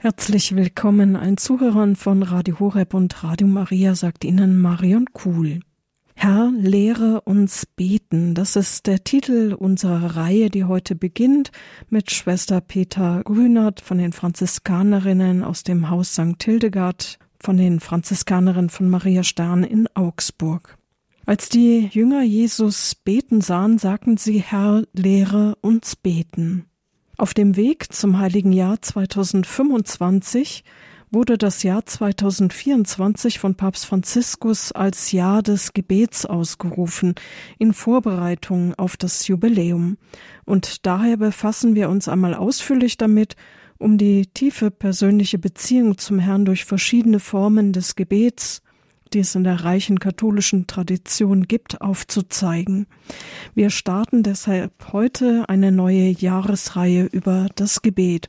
Herzlich willkommen allen Zuhörern von Radio Horeb und Radio Maria, sagt Ihnen Marion Kuhl. Herr, lehre uns beten. Das ist der Titel unserer Reihe, die heute beginnt mit Schwester Peter Grünert von den Franziskanerinnen aus dem Haus St. Hildegard von den Franziskanerinnen von Maria Stern in Augsburg. Als die Jünger Jesus beten sahen, sagten sie, Herr, lehre uns beten. Auf dem Weg zum heiligen Jahr 2025 wurde das Jahr 2024 von Papst Franziskus als Jahr des Gebets ausgerufen, in Vorbereitung auf das Jubiläum. Und daher befassen wir uns einmal ausführlich damit, um die tiefe persönliche Beziehung zum Herrn durch verschiedene Formen des Gebets die es in der reichen katholischen Tradition gibt, aufzuzeigen. Wir starten deshalb heute eine neue Jahresreihe über das Gebet.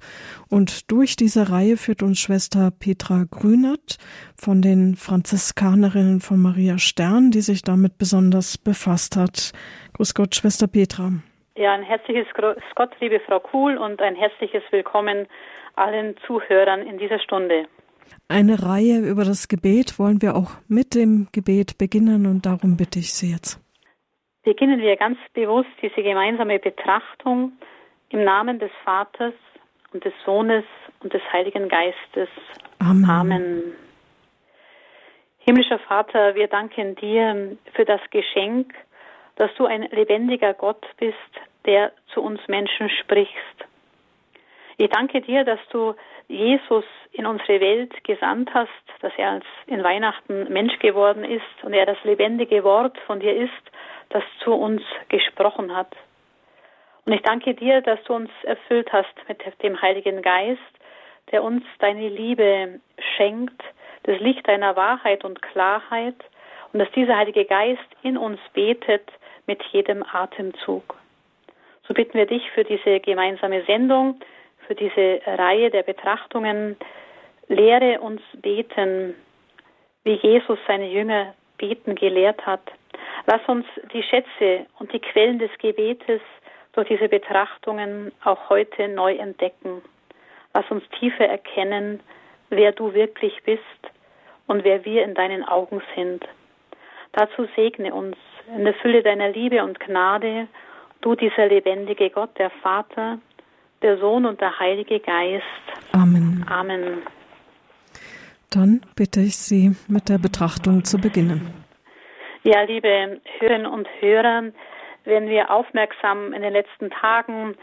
Und durch diese Reihe führt uns Schwester Petra Grünert von den Franziskanerinnen von Maria Stern, die sich damit besonders befasst hat. Grüß Gott, Schwester Petra. Ja, ein herzliches Grüß Gott, liebe Frau Kuhl, und ein herzliches Willkommen allen Zuhörern in dieser Stunde. Eine Reihe über das Gebet wollen wir auch mit dem Gebet beginnen und darum bitte ich Sie jetzt. Beginnen wir ganz bewusst diese gemeinsame Betrachtung im Namen des Vaters und des Sohnes und des Heiligen Geistes. Amen. Amen. Himmlischer Vater, wir danken dir für das Geschenk, dass du ein lebendiger Gott bist, der zu uns Menschen sprichst. Ich danke dir, dass du Jesus in unsere Welt gesandt hast, dass er als in Weihnachten Mensch geworden ist und er das lebendige Wort von dir ist, das zu uns gesprochen hat. Und ich danke dir, dass du uns erfüllt hast mit dem Heiligen Geist, der uns deine Liebe schenkt, das Licht deiner Wahrheit und Klarheit und dass dieser Heilige Geist in uns betet mit jedem Atemzug. So bitten wir dich für diese gemeinsame Sendung, für diese Reihe der Betrachtungen. Lehre uns beten, wie Jesus seine Jünger beten gelehrt hat. Lass uns die Schätze und die Quellen des Gebetes durch diese Betrachtungen auch heute neu entdecken. Lass uns tiefer erkennen, wer du wirklich bist und wer wir in deinen Augen sind. Dazu segne uns in der Fülle deiner Liebe und Gnade, du dieser lebendige Gott, der Vater, der Sohn und der Heilige Geist. Amen. Amen. Dann bitte ich Sie, mit der Betrachtung zu beginnen. Ja, liebe Hörerinnen und Hörer, wenn wir aufmerksam in den letzten Tagen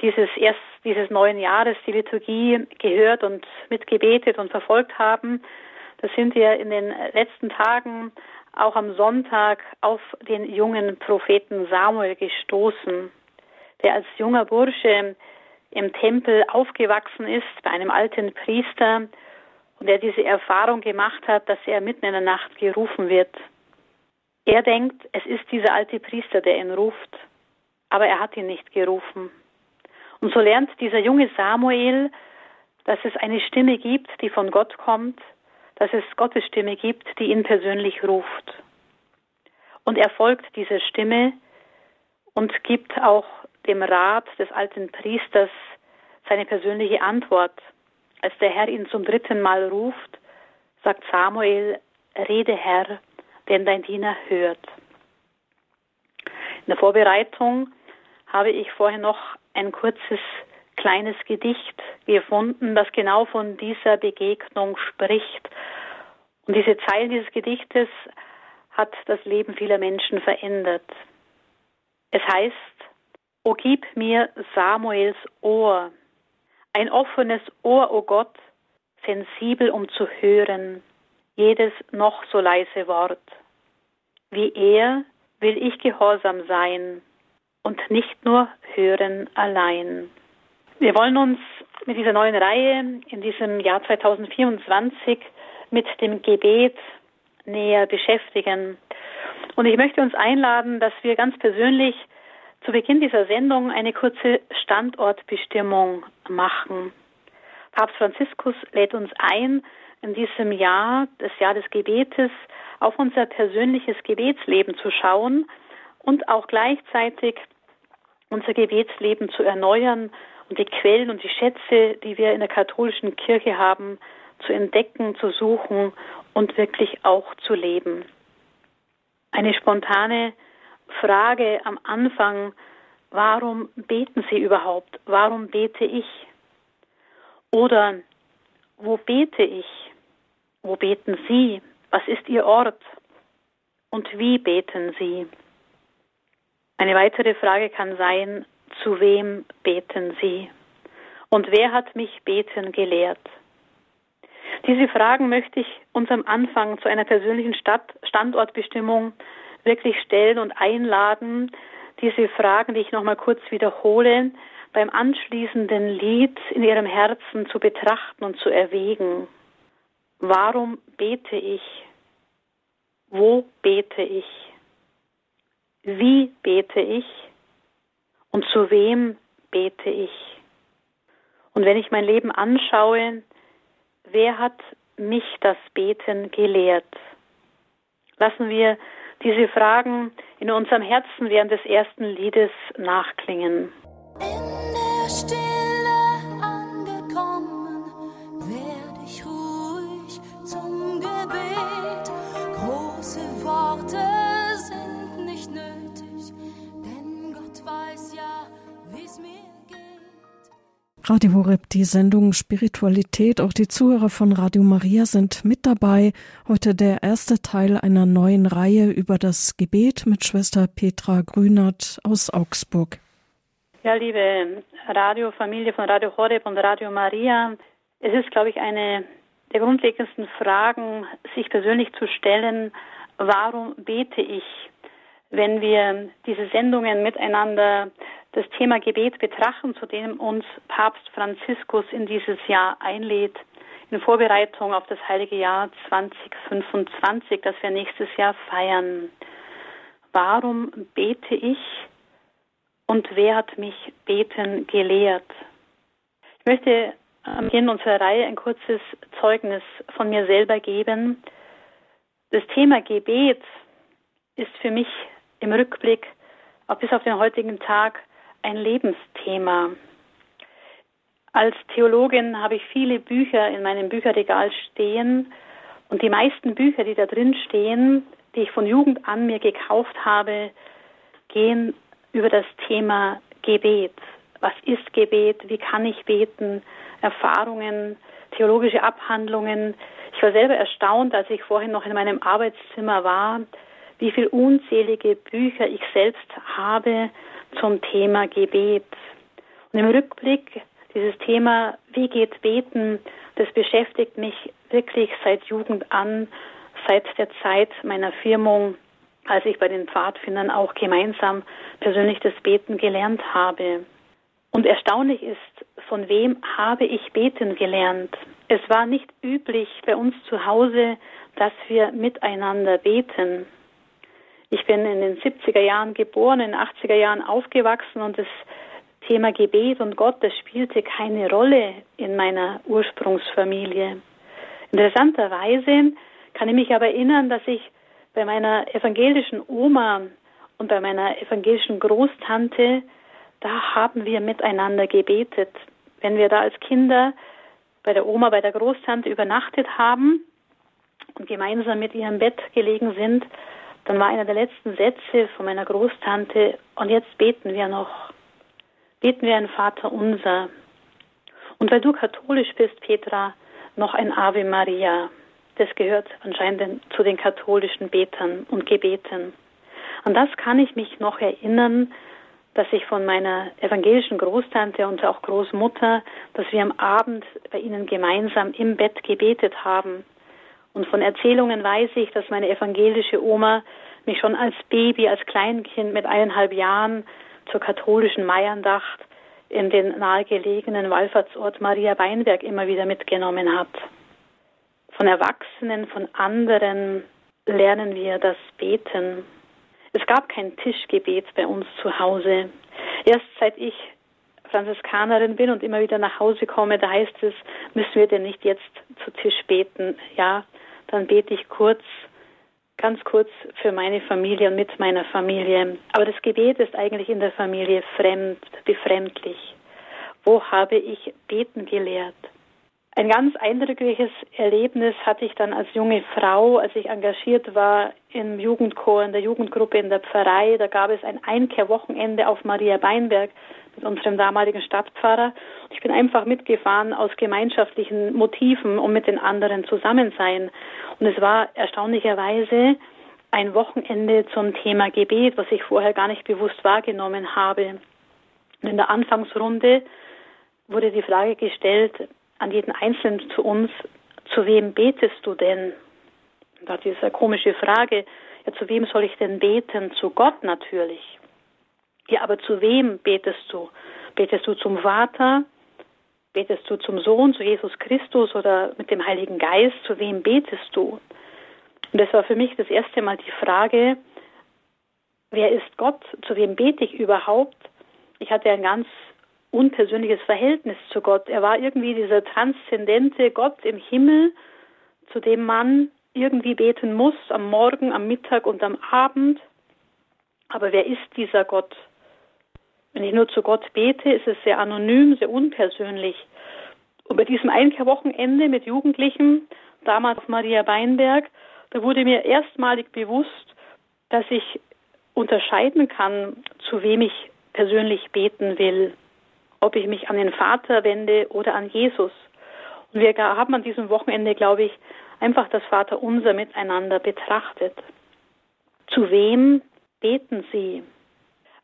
dieses erst dieses neuen Jahres die Liturgie gehört und mitgebetet und verfolgt haben, da sind wir in den letzten Tagen auch am Sonntag auf den jungen Propheten Samuel gestoßen, der als junger Bursche im Tempel aufgewachsen ist bei einem alten Priester und der diese Erfahrung gemacht hat, dass er mitten in der Nacht gerufen wird. Er denkt, es ist dieser alte Priester, der ihn ruft, aber er hat ihn nicht gerufen. Und so lernt dieser junge Samuel, dass es eine Stimme gibt, die von Gott kommt, dass es Gottes Stimme gibt, die ihn persönlich ruft. Und er folgt dieser Stimme und gibt auch dem Rat des alten Priesters seine persönliche Antwort. Als der Herr ihn zum dritten Mal ruft, sagt Samuel, Rede Herr, denn dein Diener hört. In der Vorbereitung habe ich vorher noch ein kurzes kleines Gedicht gefunden, das genau von dieser Begegnung spricht. Und diese Zeilen dieses Gedichtes hat das Leben vieler Menschen verändert. Es heißt, O gib mir Samuels Ohr, ein offenes Ohr, o Gott, sensibel um zu hören, jedes noch so leise Wort. Wie er will ich gehorsam sein und nicht nur hören allein. Wir wollen uns mit dieser neuen Reihe in diesem Jahr 2024 mit dem Gebet näher beschäftigen. Und ich möchte uns einladen, dass wir ganz persönlich zu Beginn dieser Sendung eine kurze Standortbestimmung machen. Papst Franziskus lädt uns ein, in diesem Jahr, das Jahr des Gebetes, auf unser persönliches Gebetsleben zu schauen und auch gleichzeitig unser Gebetsleben zu erneuern und die Quellen und die Schätze, die wir in der katholischen Kirche haben, zu entdecken, zu suchen und wirklich auch zu leben. Eine spontane Frage am Anfang, warum beten Sie überhaupt? Warum bete ich? Oder wo bete ich? Wo beten Sie? Was ist Ihr Ort? Und wie beten Sie? Eine weitere Frage kann sein, zu wem beten Sie? Und wer hat mich beten gelehrt? Diese Fragen möchte ich uns am Anfang zu einer persönlichen Stadt Standortbestimmung wirklich stellen und einladen, diese Fragen, die ich nochmal kurz wiederhole, beim anschließenden Lied in ihrem Herzen zu betrachten und zu erwägen. Warum bete ich? Wo bete ich? Wie bete ich? Und zu wem bete ich? Und wenn ich mein Leben anschaue, wer hat mich das Beten gelehrt? Lassen wir diese Fragen in unserem Herzen während des ersten Liedes nachklingen. Radio Horeb, die Sendung Spiritualität. Auch die Zuhörer von Radio Maria sind mit dabei. Heute der erste Teil einer neuen Reihe über das Gebet mit Schwester Petra Grünert aus Augsburg. Ja, liebe Radiofamilie von Radio Horeb und Radio Maria, es ist, glaube ich, eine der grundlegendsten Fragen, sich persönlich zu stellen, warum bete ich, wenn wir diese Sendungen miteinander das Thema Gebet betrachten, zu dem uns Papst Franziskus in dieses Jahr einlädt, in Vorbereitung auf das heilige Jahr 2025, das wir nächstes Jahr feiern. Warum bete ich und wer hat mich beten gelehrt? Ich möchte am Beginn unserer Reihe ein kurzes Zeugnis von mir selber geben. Das Thema Gebet ist für mich im Rückblick auch bis auf den heutigen Tag ein Lebensthema. Als Theologin habe ich viele Bücher in meinem Bücherregal stehen und die meisten Bücher, die da drin stehen, die ich von Jugend an mir gekauft habe, gehen über das Thema Gebet. Was ist Gebet? Wie kann ich beten? Erfahrungen, theologische Abhandlungen. Ich war selber erstaunt, als ich vorhin noch in meinem Arbeitszimmer war, wie viele unzählige Bücher ich selbst habe zum Thema Gebet. Und im Rückblick dieses Thema, wie geht Beten, das beschäftigt mich wirklich seit Jugend an, seit der Zeit meiner Firmung, als ich bei den Pfadfindern auch gemeinsam persönlich das Beten gelernt habe. Und erstaunlich ist, von wem habe ich beten gelernt? Es war nicht üblich bei uns zu Hause, dass wir miteinander beten. Ich bin in den 70er Jahren geboren, in den 80er Jahren aufgewachsen und das Thema Gebet und Gott, das spielte keine Rolle in meiner Ursprungsfamilie. Interessanterweise kann ich mich aber erinnern, dass ich bei meiner evangelischen Oma und bei meiner evangelischen Großtante, da haben wir miteinander gebetet. Wenn wir da als Kinder bei der Oma, bei der Großtante übernachtet haben und gemeinsam mit ihrem Bett gelegen sind, dann war einer der letzten Sätze von meiner Großtante, und jetzt beten wir noch. Beten wir ein Vater unser. Und weil du katholisch bist, Petra, noch ein Ave Maria. Das gehört anscheinend zu den katholischen Betern und Gebeten. An das kann ich mich noch erinnern, dass ich von meiner evangelischen Großtante und auch Großmutter, dass wir am Abend bei ihnen gemeinsam im Bett gebetet haben. Und von Erzählungen weiß ich, dass meine evangelische Oma mich schon als Baby, als Kleinkind mit eineinhalb Jahren zur katholischen Meierndacht in den nahegelegenen Wallfahrtsort Maria Weinberg immer wieder mitgenommen hat. Von Erwachsenen, von anderen lernen wir das Beten. Es gab kein Tischgebet bei uns zu Hause. Erst seit ich Franziskanerin bin und immer wieder nach Hause komme, da heißt es, müssen wir denn nicht jetzt zu Tisch beten? Ja, dann bete ich kurz, ganz kurz für meine Familie und mit meiner Familie. Aber das Gebet ist eigentlich in der Familie fremd, befremdlich. Wo habe ich beten gelehrt? Ein ganz eindrückliches Erlebnis hatte ich dann als junge Frau, als ich engagiert war im Jugendchor, in der Jugendgruppe in der Pfarrei. Da gab es ein Einkehrwochenende auf Maria Beinberg mit unserem damaligen Stadtpfarrer. Ich bin einfach mitgefahren aus gemeinschaftlichen Motiven und mit den anderen zusammen sein. Und es war erstaunlicherweise ein Wochenende zum Thema Gebet, was ich vorher gar nicht bewusst wahrgenommen habe. Und in der Anfangsrunde wurde die Frage gestellt an jeden Einzelnen zu uns, zu wem betest du denn? Da diese komische Frage, ja, zu wem soll ich denn beten? Zu Gott natürlich. Ja, aber zu wem betest du? Betest du zum Vater? Betest du zum Sohn, zu Jesus Christus oder mit dem Heiligen Geist? Zu wem betest du? Und das war für mich das erste Mal die Frage, wer ist Gott? Zu wem bete ich überhaupt? Ich hatte ein ganz unpersönliches Verhältnis zu Gott. Er war irgendwie dieser transzendente Gott im Himmel, zu dem man irgendwie beten muss, am Morgen, am Mittag und am Abend. Aber wer ist dieser Gott? Wenn ich nur zu Gott bete, ist es sehr anonym, sehr unpersönlich. Und bei diesem Einkehrwochenende mit Jugendlichen, damals auf Maria Weinberg, da wurde mir erstmalig bewusst, dass ich unterscheiden kann, zu wem ich persönlich beten will. Ob ich mich an den Vater wende oder an Jesus. Und wir haben an diesem Wochenende, glaube ich, einfach das Vaterunser miteinander betrachtet. Zu wem beten Sie?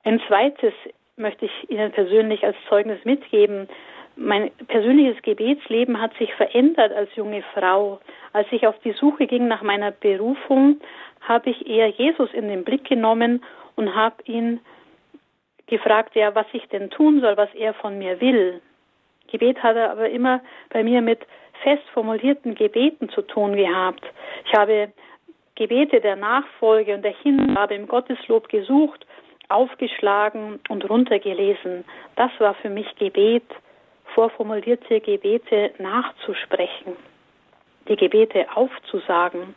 Ein zweites möchte ich Ihnen persönlich als Zeugnis mitgeben. Mein persönliches Gebetsleben hat sich verändert als junge Frau. Als ich auf die Suche ging nach meiner Berufung, habe ich eher Jesus in den Blick genommen und habe ihn gefragt, ja, was ich denn tun soll, was er von mir will. Gebet hat er aber immer bei mir mit fest formulierten Gebeten zu tun gehabt. Ich habe Gebete der Nachfolge und der Hingabe im Gotteslob gesucht aufgeschlagen und runtergelesen. Das war für mich Gebet, vorformulierte Gebete nachzusprechen, die Gebete aufzusagen.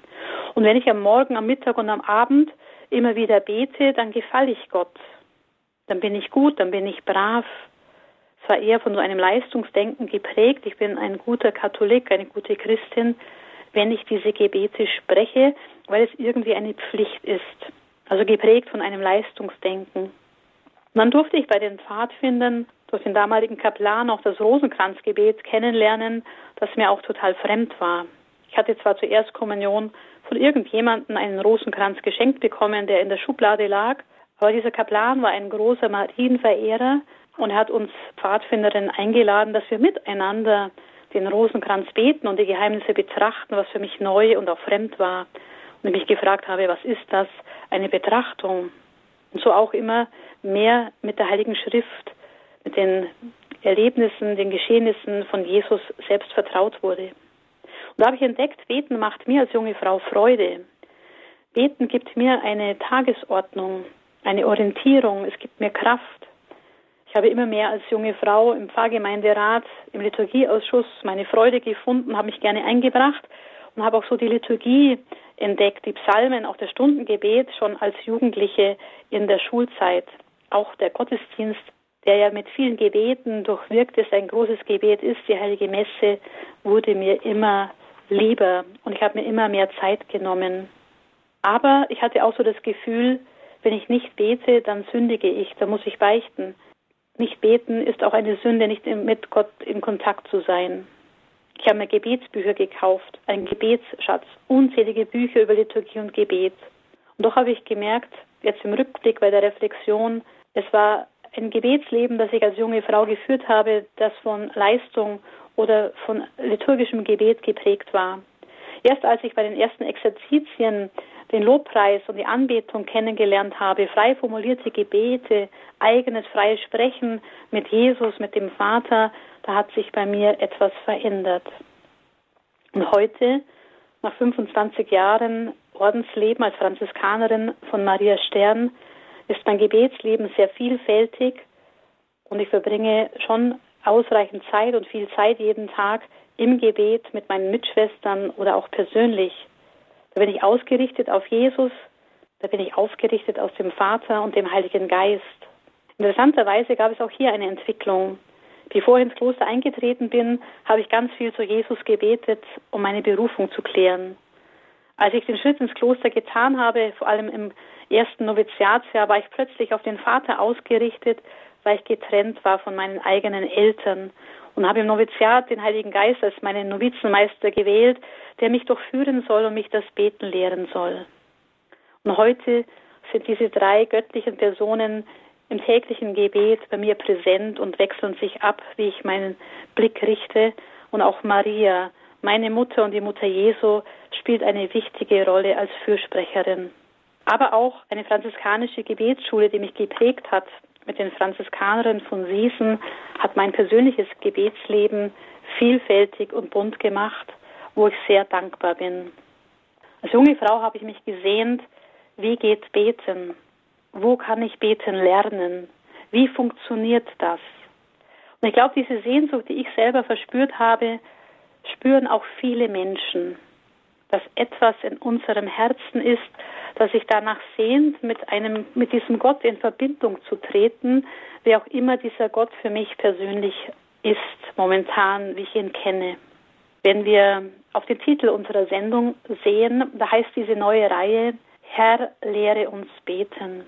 Und wenn ich am Morgen, am Mittag und am Abend immer wieder bete, dann gefalle ich Gott. Dann bin ich gut, dann bin ich brav. Es war eher von so einem Leistungsdenken geprägt. Ich bin ein guter Katholik, eine gute Christin, wenn ich diese Gebete spreche, weil es irgendwie eine Pflicht ist also geprägt von einem Leistungsdenken. Und dann durfte ich bei den Pfadfindern durch den damaligen Kaplan auch das Rosenkranzgebet kennenlernen, das mir auch total fremd war. Ich hatte zwar zur Erstkommunion von irgendjemandem einen Rosenkranz geschenkt bekommen, der in der Schublade lag, aber dieser Kaplan war ein großer Marienverehrer und er hat uns Pfadfinderinnen eingeladen, dass wir miteinander den Rosenkranz beten und die Geheimnisse betrachten, was für mich neu und auch fremd war und mich gefragt habe, was ist das? Eine Betrachtung. Und so auch immer mehr mit der Heiligen Schrift, mit den Erlebnissen, den Geschehnissen von Jesus selbst vertraut wurde. Und da habe ich entdeckt, Beten macht mir als junge Frau Freude. Beten gibt mir eine Tagesordnung, eine Orientierung, es gibt mir Kraft. Ich habe immer mehr als junge Frau im Pfarrgemeinderat, im Liturgieausschuss meine Freude gefunden, habe mich gerne eingebracht und habe auch so die Liturgie entdeckt, die Psalmen, auch das Stundengebet schon als Jugendliche in der Schulzeit. Auch der Gottesdienst, der ja mit vielen Gebeten durchwirkt ist, ein großes Gebet ist, die Heilige Messe, wurde mir immer lieber und ich habe mir immer mehr Zeit genommen. Aber ich hatte auch so das Gefühl, wenn ich nicht bete, dann sündige ich, dann muss ich beichten. Nicht beten ist auch eine Sünde, nicht mit Gott in Kontakt zu sein. Ich habe mir Gebetsbücher gekauft, einen Gebetsschatz, unzählige Bücher über Liturgie und Gebet. Und doch habe ich gemerkt, jetzt im Rückblick bei der Reflexion, es war ein Gebetsleben, das ich als junge Frau geführt habe, das von Leistung oder von liturgischem Gebet geprägt war. Erst als ich bei den ersten Exerzitien den Lobpreis und die Anbetung kennengelernt habe, frei formulierte Gebete, eigenes freies Sprechen mit Jesus, mit dem Vater, da hat sich bei mir etwas verändert. Und heute, nach 25 Jahren Ordensleben als Franziskanerin von Maria Stern, ist mein Gebetsleben sehr vielfältig und ich verbringe schon ausreichend Zeit und viel Zeit jeden Tag im Gebet mit meinen Mitschwestern oder auch persönlich. Da bin ich ausgerichtet auf Jesus, da bin ich aufgerichtet aus dem Vater und dem Heiligen Geist. Interessanterweise gab es auch hier eine Entwicklung. Bevor ich ins Kloster eingetreten bin, habe ich ganz viel zu Jesus gebetet, um meine Berufung zu klären. Als ich den Schritt ins Kloster getan habe, vor allem im ersten Noviziatsjahr, war ich plötzlich auf den Vater ausgerichtet, weil ich getrennt war von meinen eigenen Eltern und habe im Noviziat den Heiligen Geist als meinen Novizenmeister gewählt, der mich durchführen soll und mich das Beten lehren soll. Und heute sind diese drei göttlichen Personen im täglichen Gebet bei mir präsent und wechseln sich ab, wie ich meinen Blick richte. Und auch Maria, meine Mutter und die Mutter Jesu, spielt eine wichtige Rolle als Fürsprecherin. Aber auch eine franziskanische Gebetsschule, die mich geprägt hat, mit den Franziskanerinnen von Siesen, hat mein persönliches Gebetsleben vielfältig und bunt gemacht, wo ich sehr dankbar bin. Als junge Frau habe ich mich gesehnt, wie geht Beten? Wo kann ich beten lernen? Wie funktioniert das? Und ich glaube, diese Sehnsucht, die ich selber verspürt habe, spüren auch viele Menschen, dass etwas in unserem Herzen ist, das sich danach sehnt, mit einem, mit diesem Gott in Verbindung zu treten, wer auch immer dieser Gott für mich persönlich ist, momentan, wie ich ihn kenne. Wenn wir auf den Titel unserer Sendung sehen, da heißt diese neue Reihe, Herr, lehre uns beten.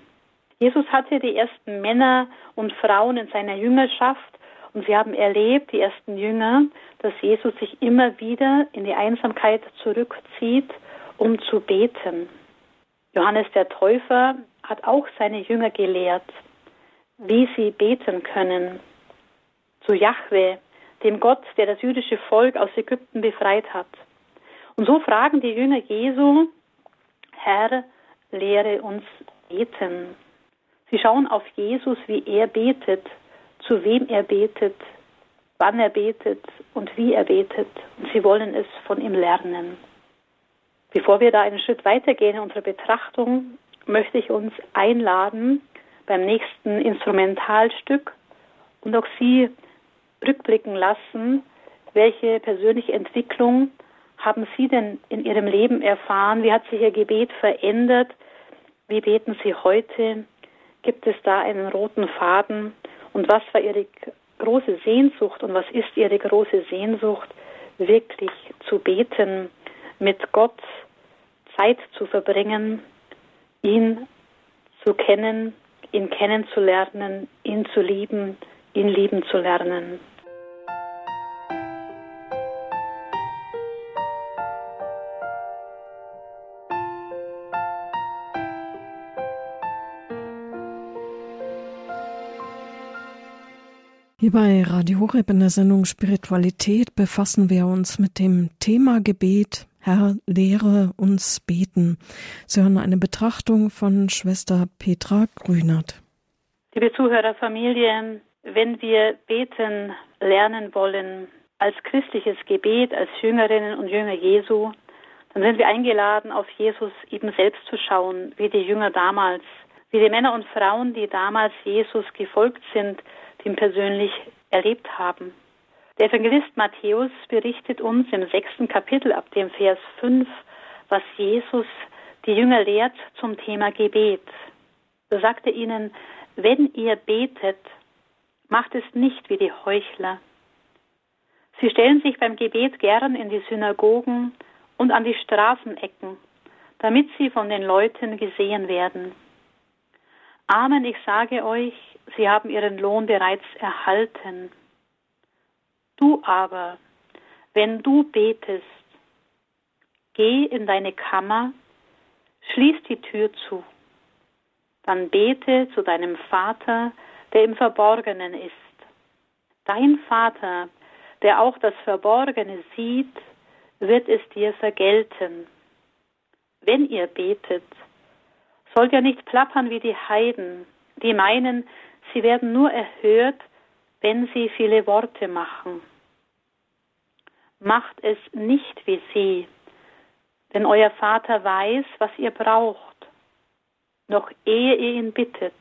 Jesus hatte die ersten Männer und Frauen in seiner Jüngerschaft und sie haben erlebt, die ersten Jünger, dass Jesus sich immer wieder in die Einsamkeit zurückzieht, um zu beten. Johannes der Täufer hat auch seine Jünger gelehrt, wie sie beten können. Zu Jahwe, dem Gott, der das jüdische Volk aus Ägypten befreit hat. Und so fragen die Jünger Jesu, Herr, lehre uns beten. Sie schauen auf Jesus, wie er betet, zu wem er betet, wann er betet und wie er betet. Und sie wollen es von ihm lernen. Bevor wir da einen Schritt weitergehen in unserer Betrachtung, möchte ich uns einladen, beim nächsten Instrumentalstück und auch Sie rückblicken lassen, welche persönliche Entwicklung haben Sie denn in Ihrem Leben erfahren? Wie hat sich Ihr Gebet verändert? Wie beten Sie heute? Gibt es da einen roten Faden? Und was war Ihre große Sehnsucht und was ist Ihre große Sehnsucht, wirklich zu beten, mit Gott Zeit zu verbringen, ihn zu kennen, ihn kennenzulernen, ihn zu lieben, ihn lieben zu lernen. Hier bei Radio Horeb in der Sendung Spiritualität befassen wir uns mit dem Thema Gebet. Herr, lehre uns beten. Sie hören eine Betrachtung von Schwester Petra Grünert. Liebe Zuhörerfamilie, wenn wir beten lernen wollen als christliches Gebet, als Jüngerinnen und Jünger Jesu, dann sind wir eingeladen, auf Jesus eben selbst zu schauen, wie die Jünger damals, wie die Männer und Frauen, die damals Jesus gefolgt sind, den persönlich erlebt haben. Der Evangelist Matthäus berichtet uns im sechsten Kapitel ab dem Vers 5, was Jesus die Jünger lehrt zum Thema Gebet. Er ihnen, wenn ihr betet, macht es nicht wie die Heuchler. Sie stellen sich beim Gebet gern in die Synagogen und an die Straßenecken, damit sie von den Leuten gesehen werden. Amen, ich sage euch, sie haben ihren Lohn bereits erhalten. Du aber, wenn du betest, geh in deine Kammer, schließ die Tür zu, dann bete zu deinem Vater, der im Verborgenen ist. Dein Vater, der auch das Verborgene sieht, wird es dir vergelten. Wenn ihr betet, sollt ihr nicht plappern wie die Heiden, die meinen, Sie werden nur erhört, wenn sie viele Worte machen. Macht es nicht wie sie, denn euer Vater weiß, was ihr braucht, noch ehe ihr ihn bittet.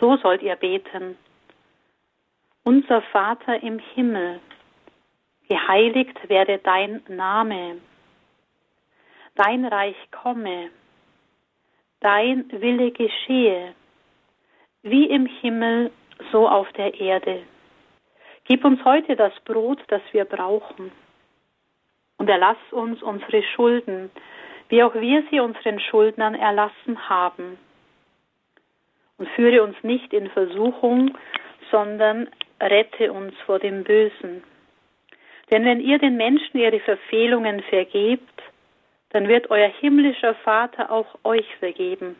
So sollt ihr beten. Unser Vater im Himmel, geheiligt werde dein Name, dein Reich komme, dein Wille geschehe wie im Himmel, so auf der Erde. Gib uns heute das Brot, das wir brauchen. Und erlass uns unsere Schulden, wie auch wir sie unseren Schuldnern erlassen haben. Und führe uns nicht in Versuchung, sondern rette uns vor dem Bösen. Denn wenn ihr den Menschen ihre Verfehlungen vergebt, dann wird euer himmlischer Vater auch euch vergeben.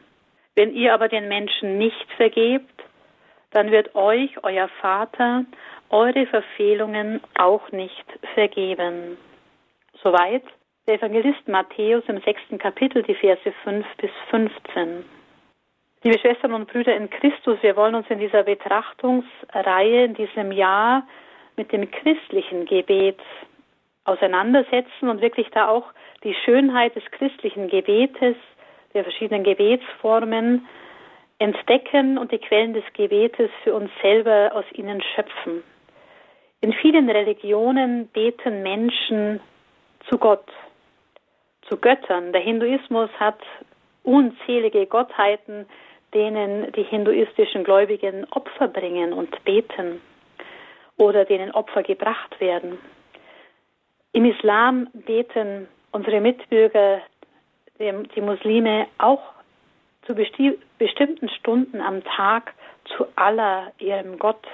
Wenn ihr aber den Menschen nicht vergebt, dann wird euch euer Vater eure Verfehlungen auch nicht vergeben. Soweit der Evangelist Matthäus im sechsten Kapitel, die Verse 5 bis 15. Liebe Schwestern und Brüder in Christus, wir wollen uns in dieser Betrachtungsreihe in diesem Jahr mit dem christlichen Gebet auseinandersetzen und wirklich da auch die Schönheit des christlichen Gebetes, der verschiedenen Gebetsformen entdecken und die Quellen des Gebetes für uns selber aus ihnen schöpfen. In vielen Religionen beten Menschen zu Gott, zu Göttern. Der Hinduismus hat unzählige Gottheiten, denen die hinduistischen Gläubigen Opfer bringen und beten oder denen Opfer gebracht werden. Im Islam beten unsere Mitbürger, die Muslime, auch zu bestimmten Stunden am Tag zu Allah, ihrem Gott.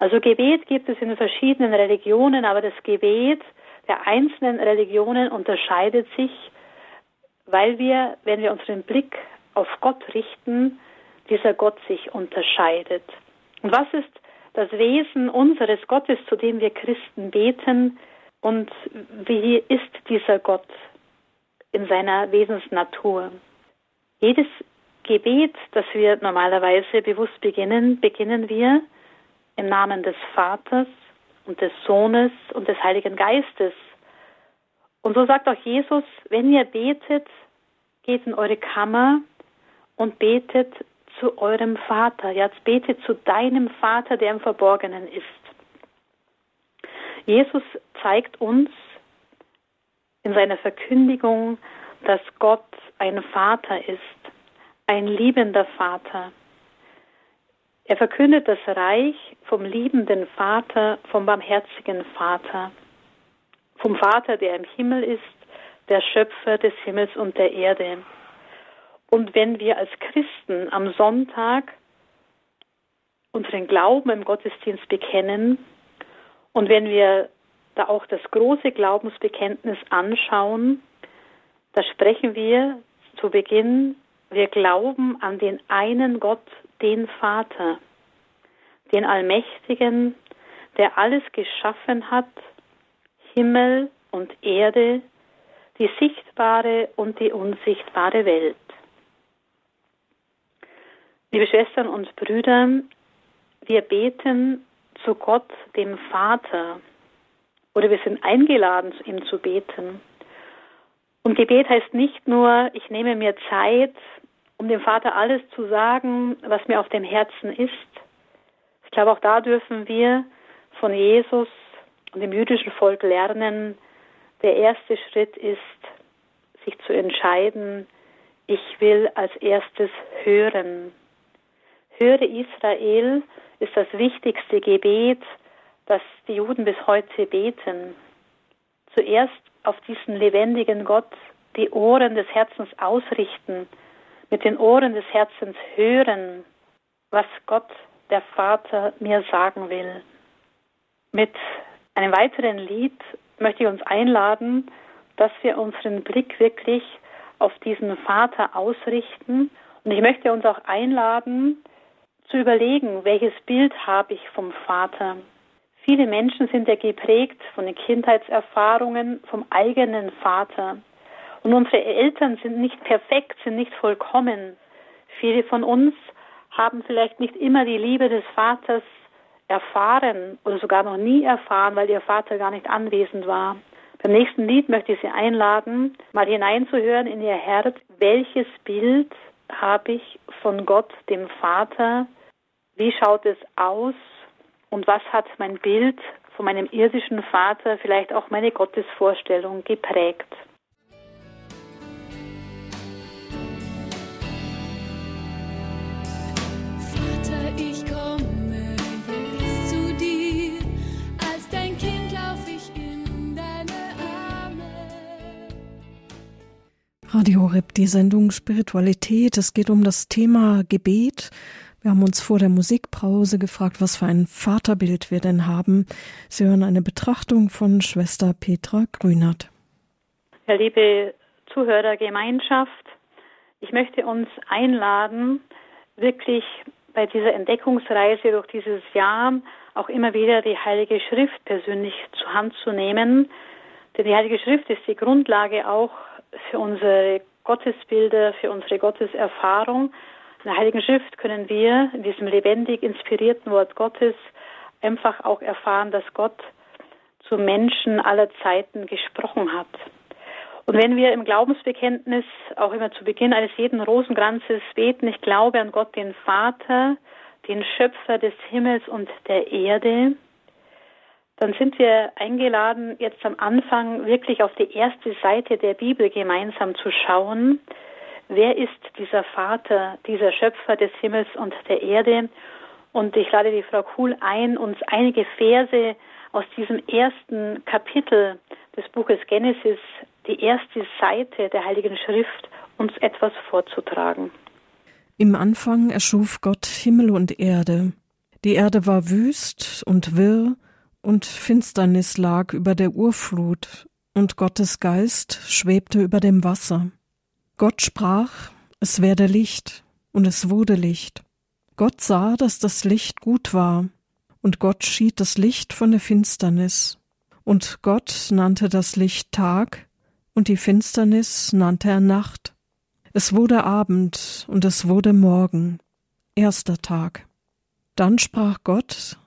Also Gebet gibt es in verschiedenen Religionen, aber das Gebet der einzelnen Religionen unterscheidet sich, weil wir, wenn wir unseren Blick auf Gott richten, dieser Gott sich unterscheidet. Und was ist das Wesen unseres Gottes, zu dem wir Christen beten? Und wie ist dieser Gott in seiner Wesensnatur? Jedes Gebet, das wir normalerweise bewusst beginnen, beginnen wir im Namen des Vaters und des Sohnes und des Heiligen Geistes. Und so sagt auch Jesus, wenn ihr betet, geht in eure Kammer und betet zu eurem Vater. Jetzt betet zu deinem Vater, der im Verborgenen ist. Jesus zeigt uns in seiner Verkündigung, dass Gott ein Vater ist, ein liebender Vater. Er verkündet das Reich vom liebenden Vater, vom barmherzigen Vater, vom Vater, der im Himmel ist, der Schöpfer des Himmels und der Erde. Und wenn wir als Christen am Sonntag unseren Glauben im Gottesdienst bekennen und wenn wir da auch das große Glaubensbekenntnis anschauen, da sprechen wir zu Beginn, wir glauben an den einen Gott, den Vater, den Allmächtigen, der alles geschaffen hat, Himmel und Erde, die sichtbare und die unsichtbare Welt. Liebe Schwestern und Brüder, wir beten zu Gott, dem Vater, oder wir sind eingeladen, zu ihm zu beten. Und Gebet heißt nicht nur, ich nehme mir Zeit, um dem Vater alles zu sagen, was mir auf dem Herzen ist. Ich glaube, auch da dürfen wir von Jesus und dem jüdischen Volk lernen, der erste Schritt ist, sich zu entscheiden, ich will als erstes hören. Höre Israel ist das wichtigste Gebet, das die Juden bis heute beten. Zuerst auf diesen lebendigen Gott die Ohren des Herzens ausrichten, mit den Ohren des Herzens hören, was Gott, der Vater, mir sagen will. Mit einem weiteren Lied möchte ich uns einladen, dass wir unseren Blick wirklich auf diesen Vater ausrichten. Und ich möchte uns auch einladen, zu überlegen, welches Bild habe ich vom Vater. Viele Menschen sind ja geprägt von den Kindheitserfahrungen vom eigenen Vater. Und unsere Eltern sind nicht perfekt, sind nicht vollkommen. Viele von uns haben vielleicht nicht immer die Liebe des Vaters erfahren oder sogar noch nie erfahren, weil ihr Vater gar nicht anwesend war. Beim nächsten Lied möchte ich Sie einladen, mal hineinzuhören in Ihr Herz, welches Bild habe ich von Gott, dem Vater, wie schaut es aus und was hat mein Bild von meinem irdischen Vater, vielleicht auch meine Gottesvorstellung geprägt? Radio Horeb, die Sendung Spiritualität. Es geht um das Thema Gebet. Wir haben uns vor der Musikpause gefragt, was für ein Vaterbild wir denn haben. Sie hören eine Betrachtung von Schwester Petra Grünert. Ja, liebe Zuhörergemeinschaft, ich möchte uns einladen, wirklich bei dieser Entdeckungsreise durch dieses Jahr auch immer wieder die Heilige Schrift persönlich zur Hand zu nehmen. Denn die Heilige Schrift ist die Grundlage auch für unsere Gottesbilder, für unsere Gotteserfahrung. In der Heiligen Schrift können wir in diesem lebendig inspirierten Wort Gottes einfach auch erfahren, dass Gott zu Menschen aller Zeiten gesprochen hat. Und wenn wir im Glaubensbekenntnis auch immer zu Beginn eines jeden Rosenkranzes beten, ich glaube an Gott, den Vater, den Schöpfer des Himmels und der Erde, dann sind wir eingeladen, jetzt am Anfang wirklich auf die erste Seite der Bibel gemeinsam zu schauen. Wer ist dieser Vater, dieser Schöpfer des Himmels und der Erde? Und ich lade die Frau Kuhl ein, uns einige Verse aus diesem ersten Kapitel des Buches Genesis, die erste Seite der Heiligen Schrift, uns etwas vorzutragen. Im Anfang erschuf Gott Himmel und Erde. Die Erde war wüst und wirr, und Finsternis lag über der Urflut, und Gottes Geist schwebte über dem Wasser. Gott sprach, es werde Licht, und es wurde Licht. Gott sah, dass das Licht gut war, und Gott schied das Licht von der Finsternis. Und Gott nannte das Licht Tag, und die Finsternis nannte er Nacht. Es wurde Abend, und es wurde Morgen, erster Tag. Dann sprach Gott,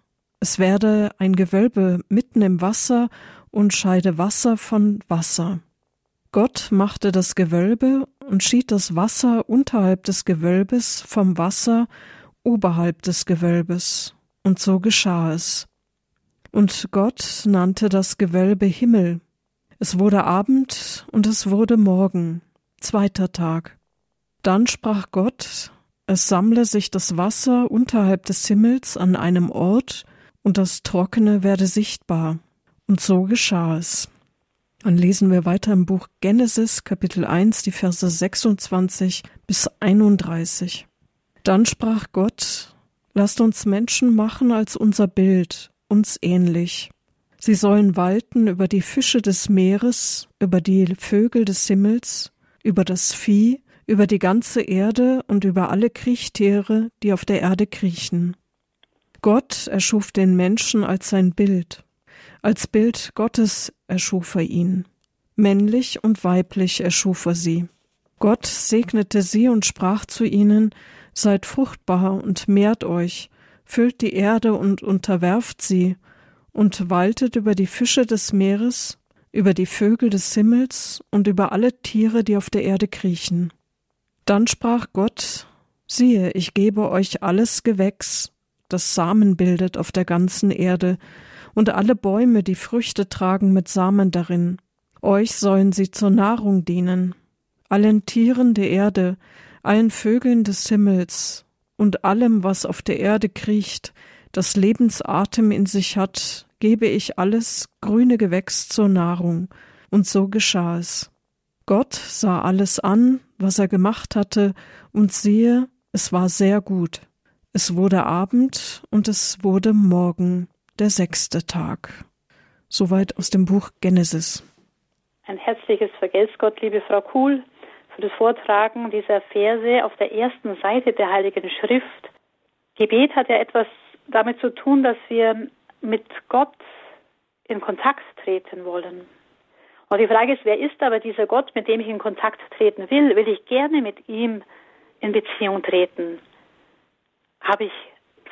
es werde ein Gewölbe mitten im Wasser und scheide Wasser von Wasser. Gott machte das Gewölbe und schied das Wasser unterhalb des Gewölbes vom Wasser oberhalb des Gewölbes. Und so geschah es. Und Gott nannte das Gewölbe Himmel. Es wurde Abend und es wurde Morgen, zweiter Tag. Dann sprach Gott, es sammle sich das Wasser unterhalb des Himmels an einem Ort, und das Trockene werde sichtbar. Und so geschah es. Dann lesen wir weiter im Buch Genesis Kapitel 1 die Verse 26 bis 31. Dann sprach Gott, lasst uns Menschen machen als unser Bild, uns ähnlich. Sie sollen walten über die Fische des Meeres, über die Vögel des Himmels, über das Vieh, über die ganze Erde und über alle Kriechtiere, die auf der Erde kriechen. Gott erschuf den Menschen als sein Bild. Als Bild Gottes erschuf er ihn. Männlich und weiblich erschuf er sie. Gott segnete sie und sprach zu ihnen, Seid fruchtbar und mehrt euch, füllt die Erde und unterwerft sie, und waltet über die Fische des Meeres, über die Vögel des Himmels und über alle Tiere, die auf der Erde kriechen. Dann sprach Gott, siehe, ich gebe euch alles Gewächs, das Samen bildet auf der ganzen Erde, und alle Bäume, die Früchte tragen mit Samen darin. Euch sollen sie zur Nahrung dienen. Allen Tieren der Erde, allen Vögeln des Himmels und allem, was auf der Erde kriecht, das Lebensatem in sich hat, gebe ich alles grüne Gewächs zur Nahrung. Und so geschah es. Gott sah alles an, was er gemacht hatte, und siehe, es war sehr gut. Es wurde Abend und es wurde Morgen, der sechste Tag. Soweit aus dem Buch Genesis. Ein herzliches Vergelt's Gott, liebe Frau Kuhl, für das Vortragen dieser Verse auf der ersten Seite der Heiligen Schrift. Gebet hat ja etwas damit zu tun, dass wir mit Gott in Kontakt treten wollen. Und die Frage ist, wer ist aber dieser Gott, mit dem ich in Kontakt treten will? Will ich gerne mit ihm in Beziehung treten? Habe ich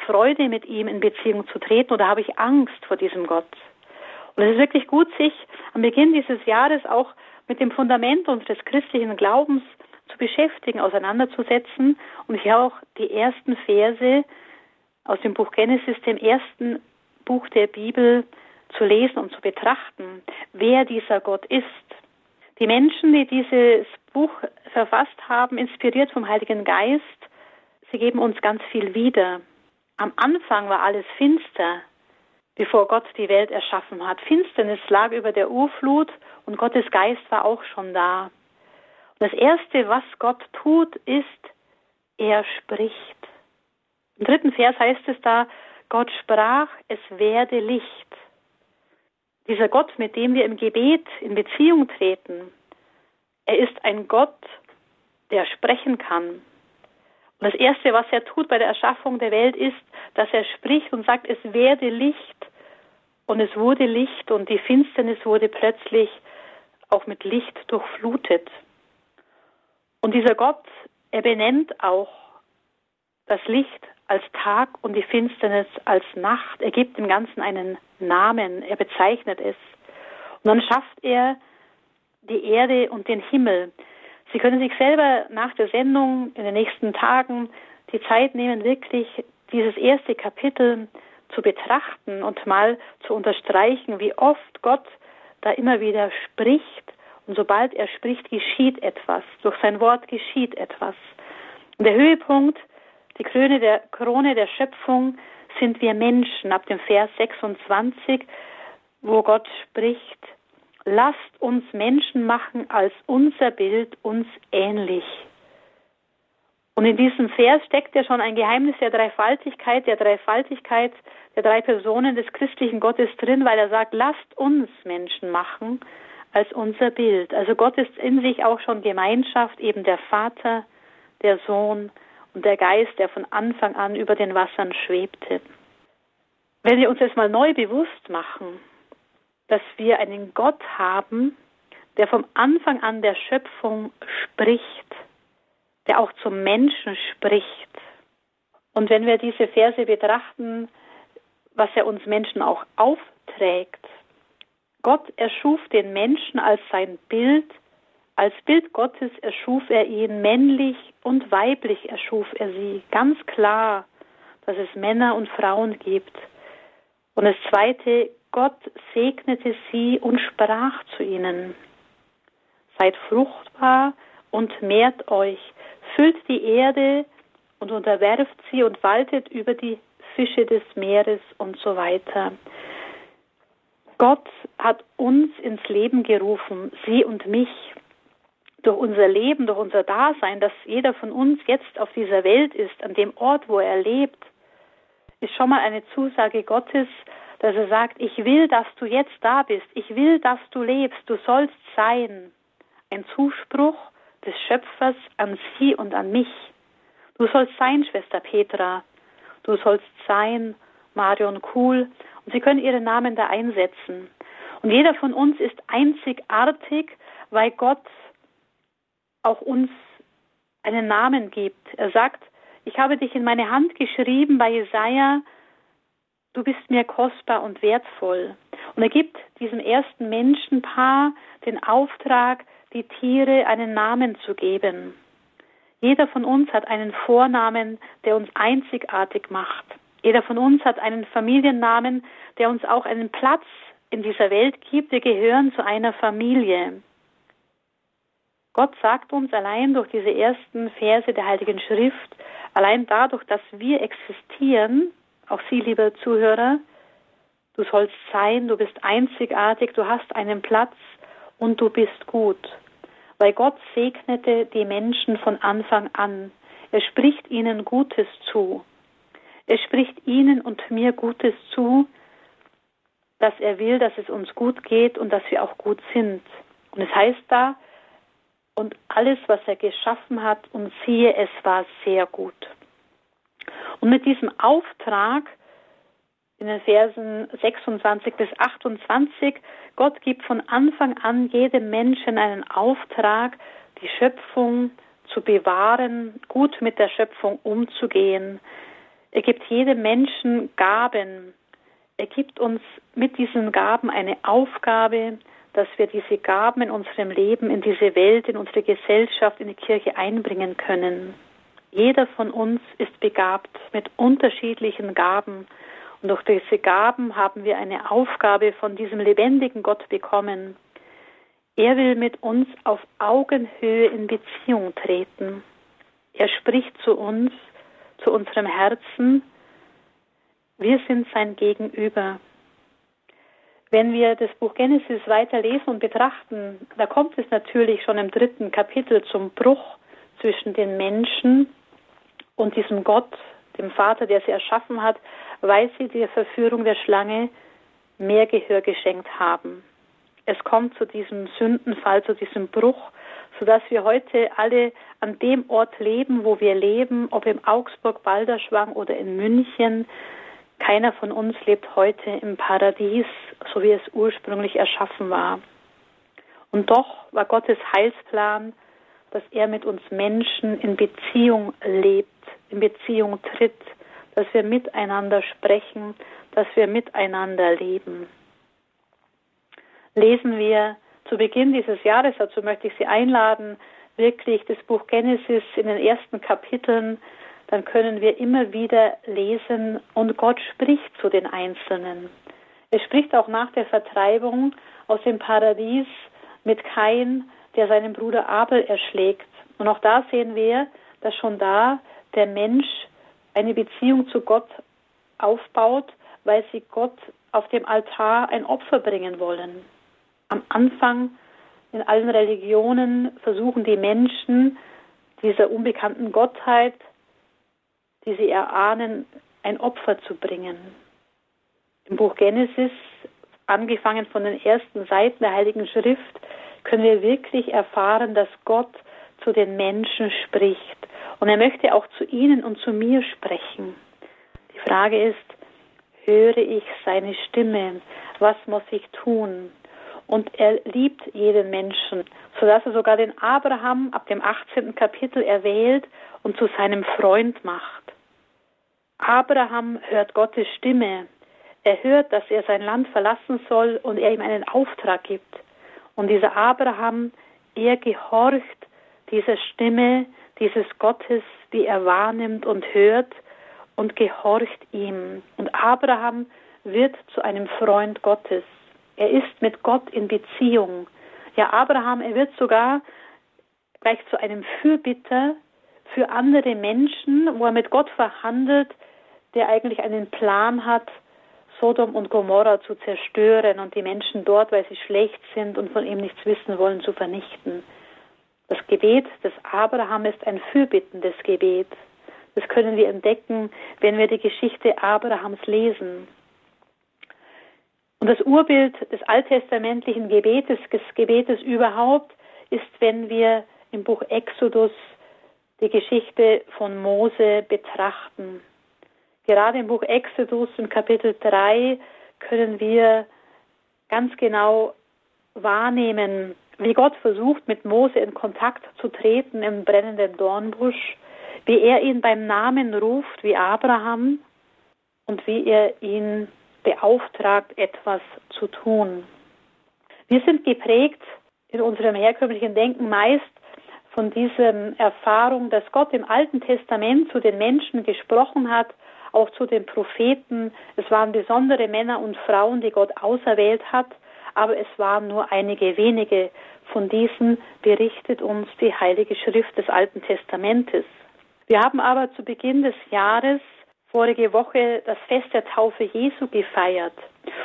Freude, mit ihm in Beziehung zu treten oder habe ich Angst vor diesem Gott? Und es ist wirklich gut, sich am Beginn dieses Jahres auch mit dem Fundament unseres christlichen Glaubens zu beschäftigen, auseinanderzusetzen und hier auch die ersten Verse aus dem Buch Genesis, dem ersten Buch der Bibel, zu lesen und zu betrachten, wer dieser Gott ist. Die Menschen, die dieses Buch verfasst haben, inspiriert vom Heiligen Geist, Sie geben uns ganz viel wieder. Am Anfang war alles finster, bevor Gott die Welt erschaffen hat. Finsternis lag über der Urflut und Gottes Geist war auch schon da. Das Erste, was Gott tut, ist, er spricht. Im dritten Vers heißt es da, Gott sprach, es werde Licht. Dieser Gott, mit dem wir im Gebet in Beziehung treten, er ist ein Gott, der sprechen kann. Und das Erste, was er tut bei der Erschaffung der Welt, ist, dass er spricht und sagt, es werde Licht. Und es wurde Licht und die Finsternis wurde plötzlich auch mit Licht durchflutet. Und dieser Gott, er benennt auch das Licht als Tag und die Finsternis als Nacht. Er gibt dem Ganzen einen Namen, er bezeichnet es. Und dann schafft er die Erde und den Himmel. Sie können sich selber nach der Sendung in den nächsten Tagen die Zeit nehmen, wirklich dieses erste Kapitel zu betrachten und mal zu unterstreichen, wie oft Gott da immer wieder spricht. Und sobald er spricht, geschieht etwas. Durch sein Wort geschieht etwas. Und der Höhepunkt, die Krone der, Krone der Schöpfung sind wir Menschen ab dem Vers 26, wo Gott spricht, lasst uns Menschen machen als unser Bild uns ähnlich. Und in diesem Vers steckt ja schon ein Geheimnis der Dreifaltigkeit, der Dreifaltigkeit der drei Personen des christlichen Gottes drin, weil er sagt, lasst uns Menschen machen als unser Bild. Also Gott ist in sich auch schon Gemeinschaft, eben der Vater, der Sohn und der Geist, der von Anfang an über den Wassern schwebte. Wenn wir uns jetzt mal neu bewusst machen, dass wir einen Gott haben, der vom Anfang an der Schöpfung spricht, der auch zum Menschen spricht. Und wenn wir diese Verse betrachten, was er uns Menschen auch aufträgt. Gott erschuf den Menschen als sein Bild, als Bild Gottes erschuf er ihn, männlich und weiblich erschuf er sie. Ganz klar, dass es Männer und Frauen gibt. Und das Zweite, Gott segnete sie und sprach zu ihnen. Seid fruchtbar und mehrt euch, füllt die Erde und unterwerft sie und waltet über die Fische des Meeres und so weiter. Gott hat uns ins Leben gerufen, sie und mich. Durch unser Leben, durch unser Dasein, dass jeder von uns jetzt auf dieser Welt ist, an dem Ort, wo er lebt, ist schon mal eine Zusage Gottes, dass er sagt, ich will, dass du jetzt da bist, ich will, dass du lebst, du sollst sein. Ein Zuspruch des Schöpfers an sie und an mich. Du sollst sein, Schwester Petra, du sollst sein, Marion Kuhl, und Sie können Ihren Namen da einsetzen. Und jeder von uns ist einzigartig, weil Gott auch uns einen Namen gibt. Er sagt, ich habe dich in meine Hand geschrieben bei Jesaja, du bist mir kostbar und wertvoll. Und er gibt diesem ersten Menschenpaar den Auftrag, die Tiere einen Namen zu geben. Jeder von uns hat einen Vornamen, der uns einzigartig macht. Jeder von uns hat einen Familiennamen, der uns auch einen Platz in dieser Welt gibt. Wir gehören zu einer Familie. Gott sagt uns allein durch diese ersten Verse der Heiligen Schrift, allein dadurch, dass wir existieren, auch Sie, liebe Zuhörer, du sollst sein, du bist einzigartig, du hast einen Platz und du bist gut. Weil Gott segnete die Menschen von Anfang an. Er spricht ihnen Gutes zu. Er spricht ihnen und mir Gutes zu, dass er will, dass es uns gut geht und dass wir auch gut sind. Und es heißt da, und alles, was er geschaffen hat, und siehe, es war sehr gut. Und mit diesem Auftrag in den Versen 26 bis 28, Gott gibt von Anfang an jedem Menschen einen Auftrag, die Schöpfung zu bewahren, gut mit der Schöpfung umzugehen. Er gibt jedem Menschen Gaben. Er gibt uns mit diesen Gaben eine Aufgabe, dass wir diese Gaben in unserem Leben, in diese Welt, in unsere Gesellschaft, in die Kirche einbringen können. Jeder von uns ist begabt mit unterschiedlichen Gaben. Und durch diese Gaben haben wir eine Aufgabe von diesem lebendigen Gott bekommen. Er will mit uns auf Augenhöhe in Beziehung treten. Er spricht zu uns, zu unserem Herzen. Wir sind sein Gegenüber. Wenn wir das Buch Genesis weiter lesen und betrachten, da kommt es natürlich schon im dritten Kapitel zum Bruch zwischen den Menschen und diesem Gott, dem Vater, der sie erschaffen hat, weil sie der Verführung der Schlange mehr Gehör geschenkt haben. Es kommt zu diesem Sündenfall, zu diesem Bruch, sodass wir heute alle an dem Ort leben, wo wir leben, ob im Augsburg, Balderschwang oder in München, keiner von uns lebt heute im Paradies, so wie es ursprünglich erschaffen war. Und doch war Gottes Heilsplan, dass er mit uns Menschen in Beziehung lebt, in Beziehung tritt, dass wir miteinander sprechen, dass wir miteinander leben. Lesen wir zu Beginn dieses Jahres, dazu möchte ich Sie einladen, wirklich das Buch Genesis in den ersten Kapiteln dann können wir immer wieder lesen und Gott spricht zu den Einzelnen. Er spricht auch nach der Vertreibung aus dem Paradies mit Kain, der seinen Bruder Abel erschlägt. Und auch da sehen wir, dass schon da der Mensch eine Beziehung zu Gott aufbaut, weil sie Gott auf dem Altar ein Opfer bringen wollen. Am Anfang in allen Religionen versuchen die Menschen dieser unbekannten Gottheit die sie erahnen, ein Opfer zu bringen. Im Buch Genesis, angefangen von den ersten Seiten der Heiligen Schrift, können wir wirklich erfahren, dass Gott zu den Menschen spricht. Und er möchte auch zu ihnen und zu mir sprechen. Die Frage ist, höre ich seine Stimme? Was muss ich tun? Und er liebt jeden Menschen, sodass er sogar den Abraham ab dem 18. Kapitel erwählt und zu seinem Freund macht. Abraham hört Gottes Stimme. Er hört, dass er sein Land verlassen soll und er ihm einen Auftrag gibt. Und dieser Abraham, er gehorcht dieser Stimme dieses Gottes, die er wahrnimmt und hört und gehorcht ihm. Und Abraham wird zu einem Freund Gottes. Er ist mit Gott in Beziehung. Ja, Abraham, er wird sogar gleich zu einem Fürbitter für andere Menschen, wo er mit Gott verhandelt, der eigentlich einen Plan hat, Sodom und Gomorra zu zerstören und die Menschen dort, weil sie schlecht sind und von ihm nichts wissen wollen, zu vernichten. Das Gebet des Abraham ist ein fürbittendes Gebet. Das können wir entdecken, wenn wir die Geschichte Abrahams lesen. Und das Urbild des alttestamentlichen Gebetes, des Gebetes überhaupt, ist, wenn wir im Buch Exodus die Geschichte von Mose betrachten. Gerade im Buch Exodus im Kapitel 3 können wir ganz genau wahrnehmen, wie Gott versucht, mit Mose in Kontakt zu treten im brennenden Dornbusch, wie er ihn beim Namen ruft, wie Abraham, und wie er ihn beauftragt, etwas zu tun. Wir sind geprägt in unserem herkömmlichen Denken meist von dieser Erfahrung, dass Gott im Alten Testament zu den Menschen gesprochen hat auch zu den Propheten. Es waren besondere Männer und Frauen, die Gott auserwählt hat, aber es waren nur einige wenige. Von diesen berichtet uns die Heilige Schrift des Alten Testamentes. Wir haben aber zu Beginn des Jahres vorige Woche das Fest der Taufe Jesu gefeiert.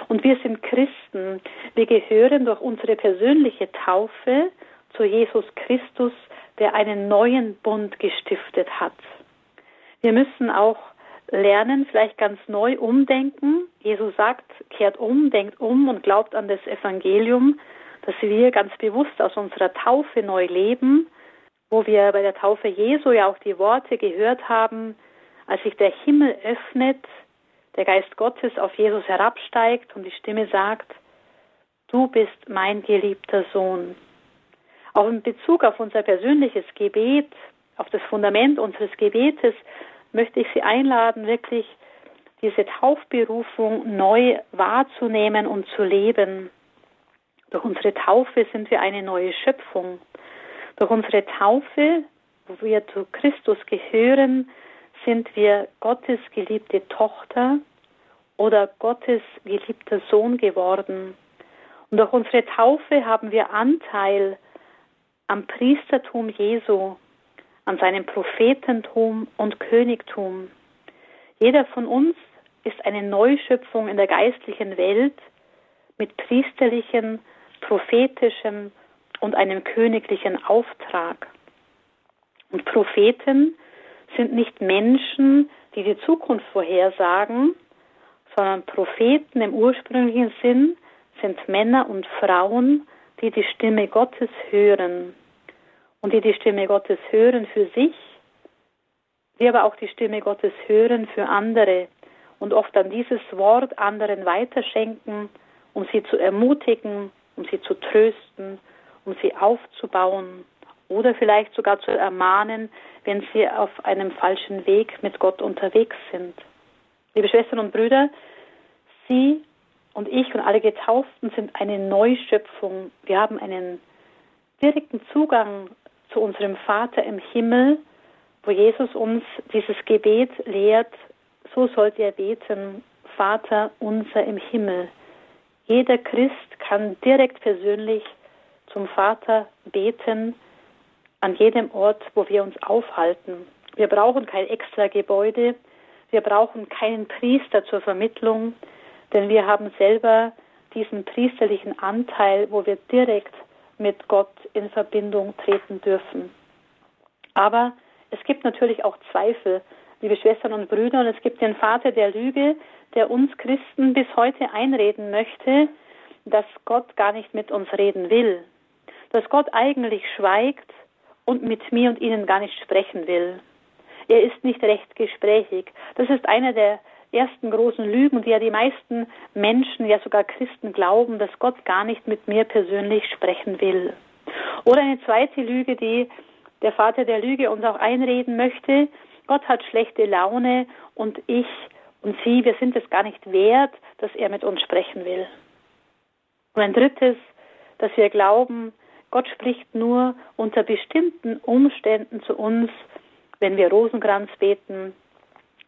Und wir sind Christen. Wir gehören durch unsere persönliche Taufe zu Jesus Christus, der einen neuen Bund gestiftet hat. Wir müssen auch lernen, vielleicht ganz neu umdenken. Jesus sagt, kehrt um, denkt um und glaubt an das Evangelium, dass wir ganz bewusst aus unserer Taufe neu leben, wo wir bei der Taufe Jesu ja auch die Worte gehört haben, als sich der Himmel öffnet, der Geist Gottes auf Jesus herabsteigt und die Stimme sagt, du bist mein geliebter Sohn. Auch in Bezug auf unser persönliches Gebet, auf das Fundament unseres Gebetes, möchte ich Sie einladen, wirklich diese Taufberufung neu wahrzunehmen und zu leben. Durch unsere Taufe sind wir eine neue Schöpfung. Durch unsere Taufe, wo wir zu Christus gehören, sind wir Gottes geliebte Tochter oder Gottes geliebter Sohn geworden. Und durch unsere Taufe haben wir Anteil am Priestertum Jesu, an seinem Prophetentum und Königtum. Jeder von uns ist eine Neuschöpfung in der geistlichen Welt mit priesterlichem, prophetischem und einem königlichen Auftrag. Und Propheten sind nicht Menschen, die die Zukunft vorhersagen, sondern Propheten im ursprünglichen Sinn sind Männer und Frauen, die die Stimme Gottes hören und die die Stimme Gottes hören für sich, die aber auch die Stimme Gottes hören für andere und oft dann dieses Wort anderen weiterschenken, um sie zu ermutigen, um sie zu trösten, um sie aufzubauen oder vielleicht sogar zu ermahnen, wenn sie auf einem falschen Weg mit Gott unterwegs sind. Liebe Schwestern und Brüder, Sie und ich und alle Getauften sind eine Neuschöpfung. Wir haben einen direkten Zugang zu unserem Vater im Himmel, wo Jesus uns dieses Gebet lehrt, so sollt ihr beten, Vater unser im Himmel. Jeder Christ kann direkt persönlich zum Vater beten, an jedem Ort, wo wir uns aufhalten. Wir brauchen kein extra Gebäude, wir brauchen keinen Priester zur Vermittlung, denn wir haben selber diesen priesterlichen Anteil, wo wir direkt mit Gott in Verbindung treten dürfen. Aber es gibt natürlich auch Zweifel, liebe Schwestern und Brüder, und es gibt den Vater der Lüge, der uns Christen bis heute einreden möchte, dass Gott gar nicht mit uns reden will, dass Gott eigentlich schweigt und mit mir und Ihnen gar nicht sprechen will. Er ist nicht recht gesprächig. Das ist einer der ersten großen Lügen, die ja die meisten Menschen, ja sogar Christen glauben, dass Gott gar nicht mit mir persönlich sprechen will. Oder eine zweite Lüge, die der Vater der Lüge uns auch einreden möchte, Gott hat schlechte Laune und ich und Sie, wir sind es gar nicht wert, dass er mit uns sprechen will. Und ein drittes, dass wir glauben, Gott spricht nur unter bestimmten Umständen zu uns, wenn wir Rosenkranz beten,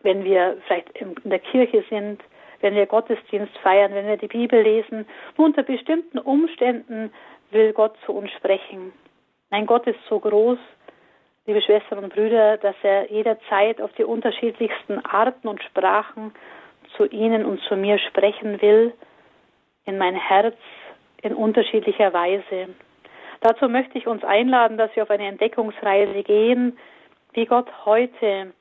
wenn wir vielleicht in der Kirche sind, wenn wir Gottesdienst feiern, wenn wir die Bibel lesen. Nur unter bestimmten Umständen will Gott zu uns sprechen. Nein, Gott ist so groß, liebe Schwestern und Brüder, dass er jederzeit auf die unterschiedlichsten Arten und Sprachen zu Ihnen und zu mir sprechen will, in mein Herz in unterschiedlicher Weise. Dazu möchte ich uns einladen, dass wir auf eine Entdeckungsreise gehen, wie Gott heute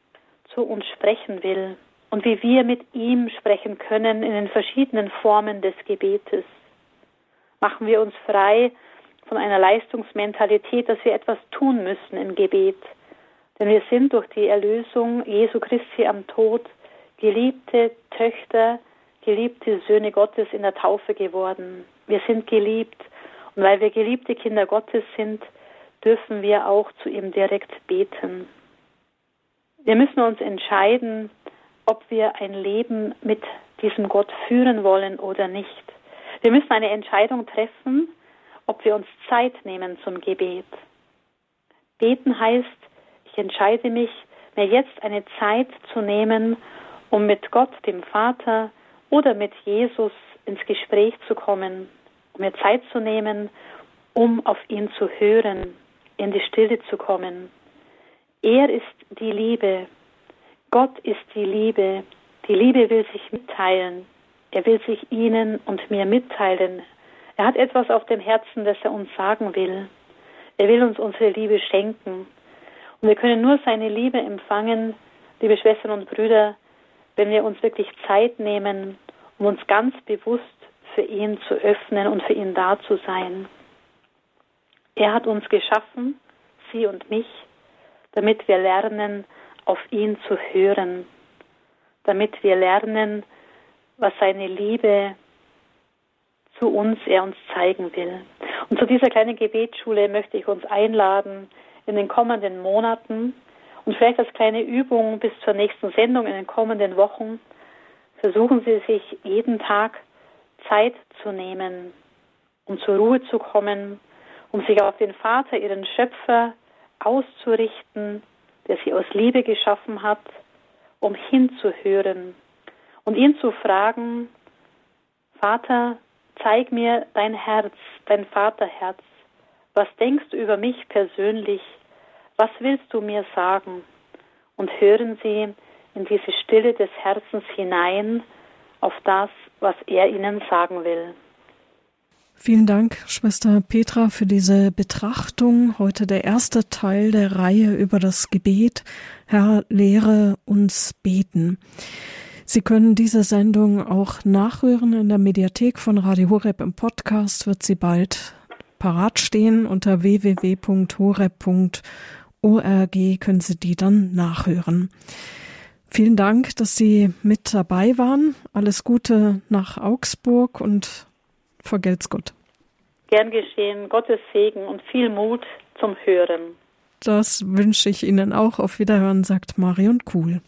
zu uns sprechen will und wie wir mit ihm sprechen können in den verschiedenen Formen des Gebetes. Machen wir uns frei von einer Leistungsmentalität, dass wir etwas tun müssen im Gebet. Denn wir sind durch die Erlösung Jesu Christi am Tod geliebte Töchter, geliebte Söhne Gottes in der Taufe geworden. Wir sind geliebt und weil wir geliebte Kinder Gottes sind, dürfen wir auch zu ihm direkt beten. Wir müssen uns entscheiden, ob wir ein Leben mit diesem Gott führen wollen oder nicht. Wir müssen eine Entscheidung treffen, ob wir uns Zeit nehmen zum Gebet. Beten heißt, ich entscheide mich, mir jetzt eine Zeit zu nehmen, um mit Gott, dem Vater oder mit Jesus ins Gespräch zu kommen, um mir Zeit zu nehmen, um auf ihn zu hören, in die Stille zu kommen. Er ist die Liebe. Gott ist die Liebe. Die Liebe will sich mitteilen. Er will sich Ihnen und mir mitteilen. Er hat etwas auf dem Herzen, das er uns sagen will. Er will uns unsere Liebe schenken. Und wir können nur seine Liebe empfangen, liebe Schwestern und Brüder, wenn wir uns wirklich Zeit nehmen, um uns ganz bewusst für ihn zu öffnen und für ihn da zu sein. Er hat uns geschaffen, Sie und mich, damit wir lernen, auf ihn zu hören, damit wir lernen, was seine Liebe zu uns er uns zeigen will. Und zu dieser kleinen Gebetsschule möchte ich uns einladen in den kommenden Monaten und vielleicht als kleine Übung bis zur nächsten Sendung in den kommenden Wochen versuchen Sie sich jeden Tag Zeit zu nehmen, um zur Ruhe zu kommen, um sich auf den Vater, Ihren Schöpfer, auszurichten, der sie aus Liebe geschaffen hat, um hinzuhören und ihn zu fragen, Vater, zeig mir dein Herz, dein Vaterherz. Was denkst du über mich persönlich? Was willst du mir sagen? Und hören Sie in diese Stille des Herzens hinein auf das, was er Ihnen sagen will. Vielen Dank, Schwester Petra, für diese Betrachtung. Heute der erste Teil der Reihe über das Gebet. Herr, lehre uns beten. Sie können diese Sendung auch nachhören in der Mediathek von Radio Horeb im Podcast. Wird sie bald parat stehen. Unter www.horeb.org können Sie die dann nachhören. Vielen Dank, dass Sie mit dabei waren. Alles Gute nach Augsburg und vergelt's Gott. Gern geschehen. Gottes Segen und viel Mut zum Hören. Das wünsche ich Ihnen auch. Auf Wiederhören, sagt Marion Kuhl.